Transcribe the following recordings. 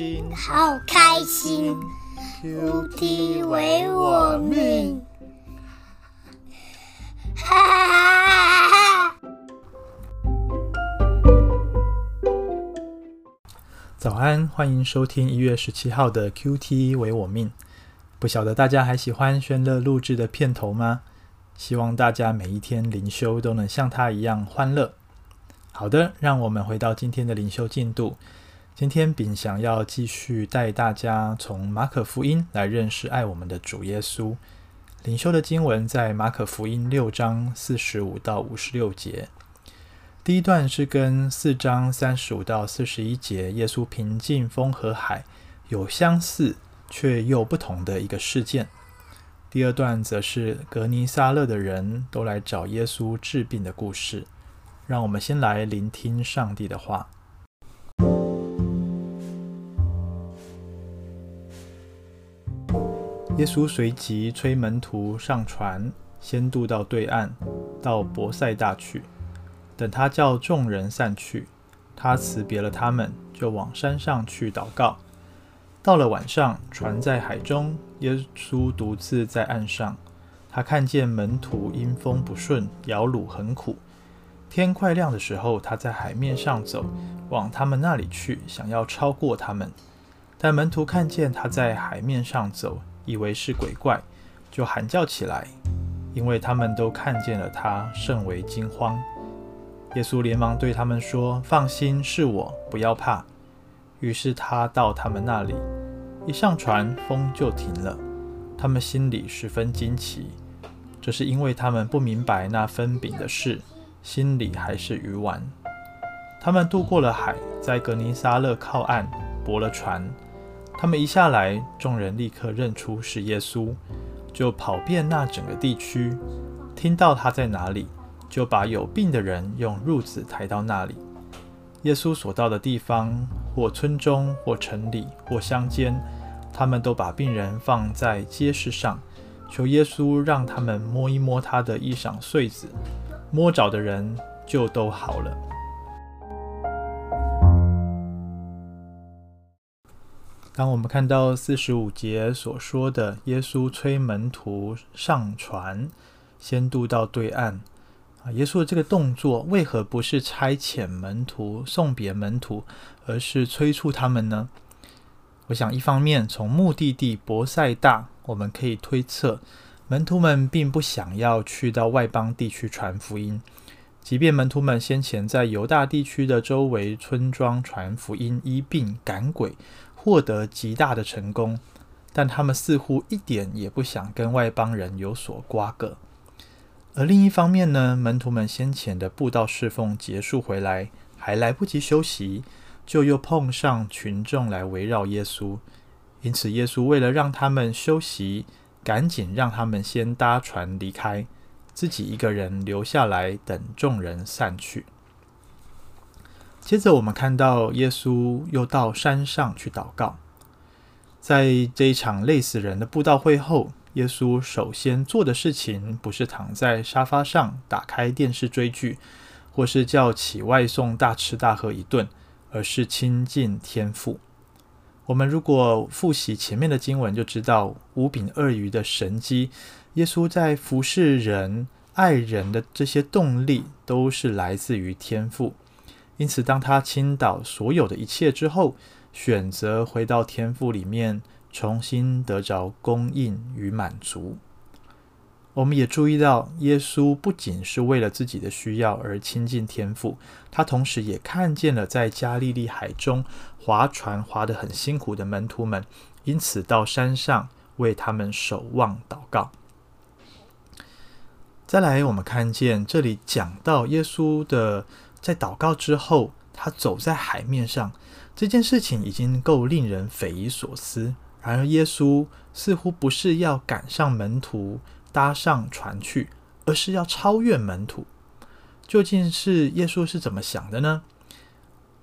心，好开心，QT 为我命。哈哈哈哈！早安，欢迎收听一月十七号的 QT 为我命。不晓得大家还喜欢轩乐录制的片头吗？希望大家每一天灵修都能像他一样欢乐。好的，让我们回到今天的灵修进度。今天秉想要继续带大家从马可福音来认识爱我们的主耶稣。灵修的经文在马可福音六章四十五到五十六节。第一段是跟四章三十五到四十一节耶稣平静风和海有相似却又不同的一个事件。第二段则是革尼撒勒的人都来找耶稣治病的故事。让我们先来聆听上帝的话。耶稣随即催门徒上船，先渡到对岸，到伯赛大去。等他叫众人散去，他辞别了他们，就往山上去祷告。到了晚上，船在海中，耶稣独自在岸上。他看见门徒因风不顺，摇橹很苦。天快亮的时候，他在海面上走，往他们那里去，想要超过他们。但门徒看见他在海面上走，以为是鬼怪，就喊叫起来，因为他们都看见了他，甚为惊慌。耶稣连忙对他们说：“放心，是我，不要怕。”于是他到他们那里，一上船，风就停了。他们心里十分惊奇，这是因为他们不明白那分饼的事。心里还是愚顽。他们渡过了海，在格尼撒勒靠岸，泊了船。他们一下来，众人立刻认出是耶稣，就跑遍那整个地区，听到他在哪里，就把有病的人用褥子抬到那里。耶稣所到的地方，或村中，或城里，或乡间，他们都把病人放在街市上，求耶稣让他们摸一摸他的衣裳穗子。摸着的人就都好了。当我们看到四十五节所说的耶稣催门徒上船，先渡到对岸啊，耶稣的这个动作为何不是差遣门徒送别门徒，而是催促他们呢？我想，一方面从目的地伯赛大，我们可以推测。门徒们并不想要去到外邦地区传福音，即便门徒们先前在犹大地区的周围村庄传福音、医病、赶鬼，获得极大的成功，但他们似乎一点也不想跟外邦人有所瓜葛。而另一方面呢，门徒们先前的布道侍奉结束回来，还来不及休息，就又碰上群众来围绕耶稣，因此耶稣为了让他们休息，赶紧让他们先搭船离开，自己一个人留下来等众人散去。接着，我们看到耶稣又到山上去祷告。在这一场累死人的布道会后，耶稣首先做的事情不是躺在沙发上打开电视追剧，或是叫起外送大吃大喝一顿，而是亲近天父。我们如果复习前面的经文，就知道五饼二鱼的神迹，耶稣在服侍人、爱人的这些动力，都是来自于天父。因此，当他倾倒所有的一切之后，选择回到天父里面，重新得着供应与满足。我们也注意到，耶稣不仅是为了自己的需要而亲近天父，他同时也看见了在加利利海中划船划得很辛苦的门徒们，因此到山上为他们守望祷告。再来，我们看见这里讲到耶稣的在祷告之后，他走在海面上，这件事情已经够令人匪夷所思。然而，耶稣似乎不是要赶上门徒。搭上船去，而是要超越门徒。究竟是耶稣是怎么想的呢？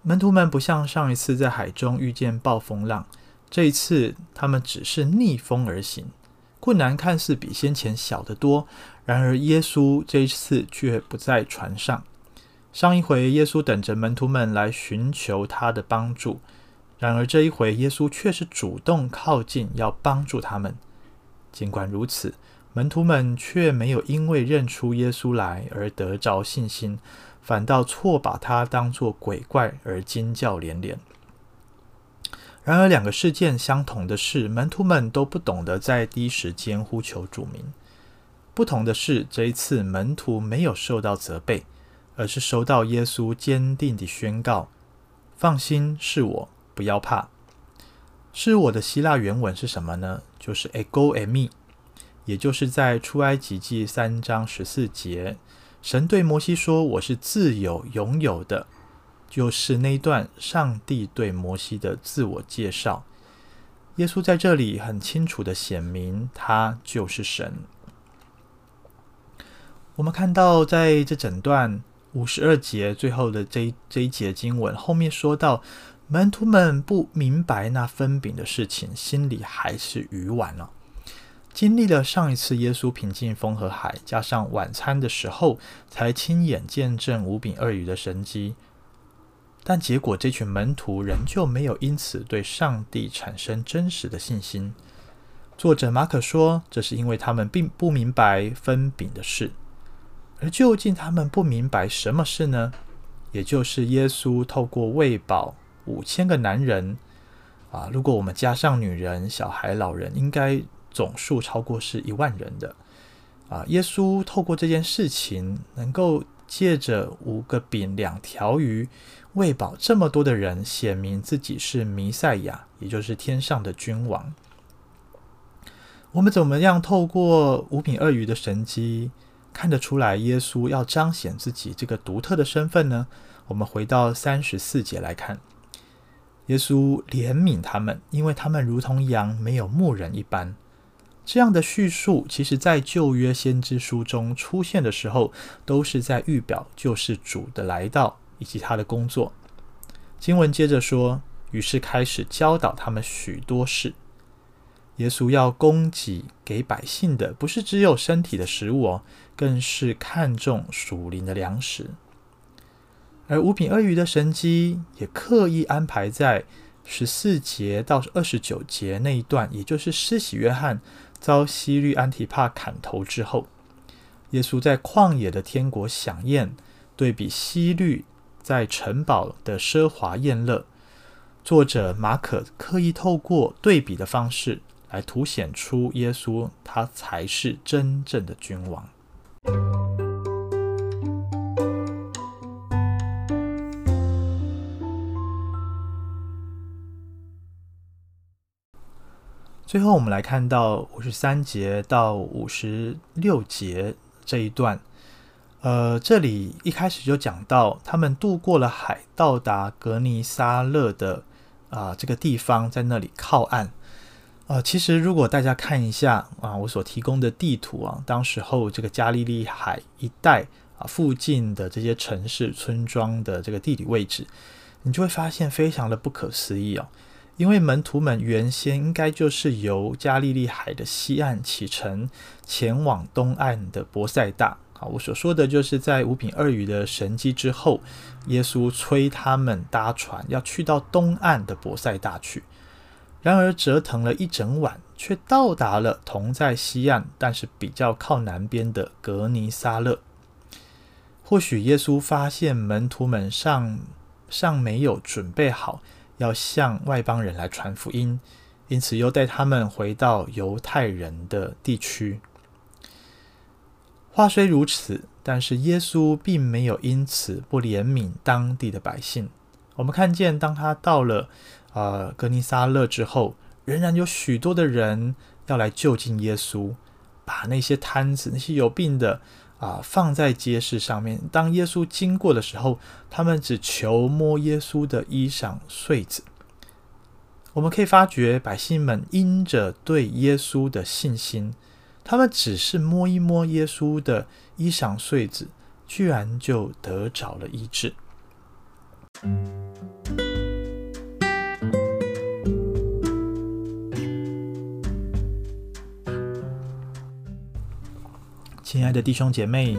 门徒们不像上一次在海中遇见暴风浪，这一次他们只是逆风而行，困难看似比先前小得多。然而耶稣这一次却不在船上。上一回耶稣等着门徒们来寻求他的帮助，然而这一回，耶稣却是主动靠近，要帮助他们。尽管如此，门徒们却没有因为认出耶稣来而得着信心，反倒错把他当作鬼怪而惊叫连连。然而，两个事件相同的是，门徒们都不懂得在第一时间呼求主名。不同的是，这一次门徒没有受到责备，而是收到耶稣坚定的宣告：“放心，是我。”不要怕，是我的希腊原文是什么呢？就是 ego me”，也就是在出埃及记三章十四节，神对摩西说：“我是自有永有的。”就是那一段上帝对摩西的自我介绍。耶稣在这里很清楚的显明，他就是神。我们看到在这整段五十二节最后的这一这一节经文后面说到。门徒们不明白那分饼的事情，心里还是鱼丸了。经历了上一次耶稣平静风和海，加上晚餐的时候才亲眼见证五饼二鱼的神迹，但结果这群门徒仍旧没有因此对上帝产生真实的信心。作者马可说，这是因为他们并不明白分饼的事。而究竟他们不明白什么事呢？也就是耶稣透过喂饱。五千个男人啊，如果我们加上女人、小孩、老人，应该总数超过是一万人的啊。耶稣透过这件事情，能够借着五个饼、两条鱼喂饱这么多的人，显明自己是弥赛亚，也就是天上的君王。我们怎么样透过五饼二鱼的神迹，看得出来耶稣要彰显自己这个独特的身份呢？我们回到三十四节来看。耶稣怜悯他们，因为他们如同羊没有牧人一般。这样的叙述，其实在旧约先知书中出现的时候，都是在预表救世主的来到以及他的工作。经文接着说，于是开始教导他们许多事。耶稣要供给给百姓的，不是只有身体的食物哦，更是看重属灵的粮食。而五饼二鱼的神迹也刻意安排在十四节到二十九节那一段，也就是施洗约翰遭希律安提帕砍头之后，耶稣在旷野的天国享宴，对比希律在城堡的奢华宴乐。作者马可刻意透过对比的方式来凸显出耶稣他才是真正的君王。最后，我们来看到五十三节到五十六节这一段。呃，这里一开始就讲到，他们渡过了海，到达格尼撒勒的啊、这个地方，在那里靠岸。呃，其实如果大家看一下啊，我所提供的地图啊，当时候这个加利利海一带啊附近的这些城市村庄的这个地理位置，你就会发现非常的不可思议哦。因为门徒们原先应该就是由加利利海的西岸启程，前往东岸的伯赛大。啊，我所说的就是在五饼二鱼的神迹之后，耶稣催他们搭船要去到东岸的伯赛大去。然而折腾了一整晚，却到达了同在西岸，但是比较靠南边的格尼撒勒。或许耶稣发现门徒们尚尚没有准备好。要向外邦人来传福音，因此又带他们回到犹太人的地区。话虽如此，但是耶稣并没有因此不怜悯当地的百姓。我们看见，当他到了呃革尼撒勒之后，仍然有许多的人要来就近耶稣，把那些摊子、那些有病的。啊，放在街市上面。当耶稣经过的时候，他们只求摸耶稣的衣裳穗子。我们可以发觉，百姓们因着对耶稣的信心，他们只是摸一摸耶稣的衣裳穗子，居然就得着了医治。亲爱的弟兄姐妹，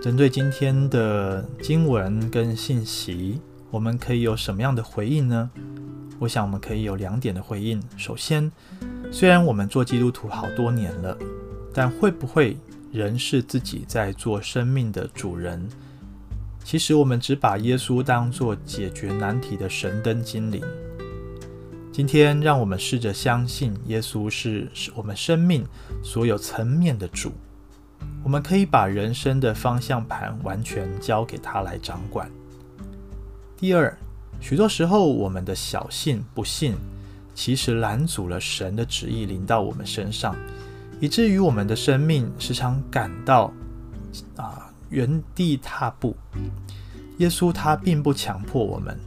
针对今天的经文跟信息，我们可以有什么样的回应呢？我想我们可以有两点的回应。首先，虽然我们做基督徒好多年了，但会不会仍是自己在做生命的主人？其实我们只把耶稣当作解决难题的神灯精灵。今天，让我们试着相信耶稣是是我们生命所有层面的主。我们可以把人生的方向盘完全交给他来掌管。第二，许多时候我们的小信不信，其实拦阻了神的旨意临到我们身上，以至于我们的生命时常感到啊原地踏步。耶稣他并不强迫我们，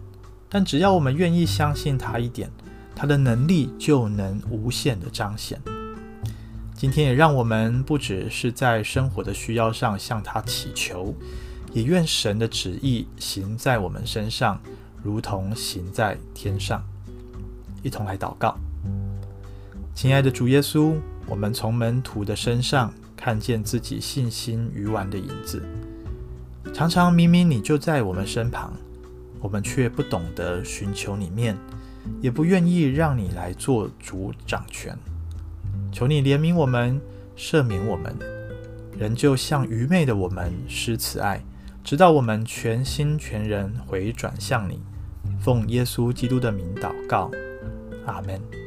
但只要我们愿意相信他一点，他的能力就能无限的彰显。今天也让我们不只是在生活的需要上向他祈求，也愿神的旨意行在我们身上，如同行在天上。一同来祷告，亲爱的主耶稣，我们从门徒的身上看见自己信心愚顽的影子，常常明明你就在我们身旁，我们却不懂得寻求你面，也不愿意让你来做主掌权。求你怜悯我们，赦免我们，仍旧向愚昧的我们施慈爱，直到我们全心全人回转向你。奉耶稣基督的名祷告，阿门。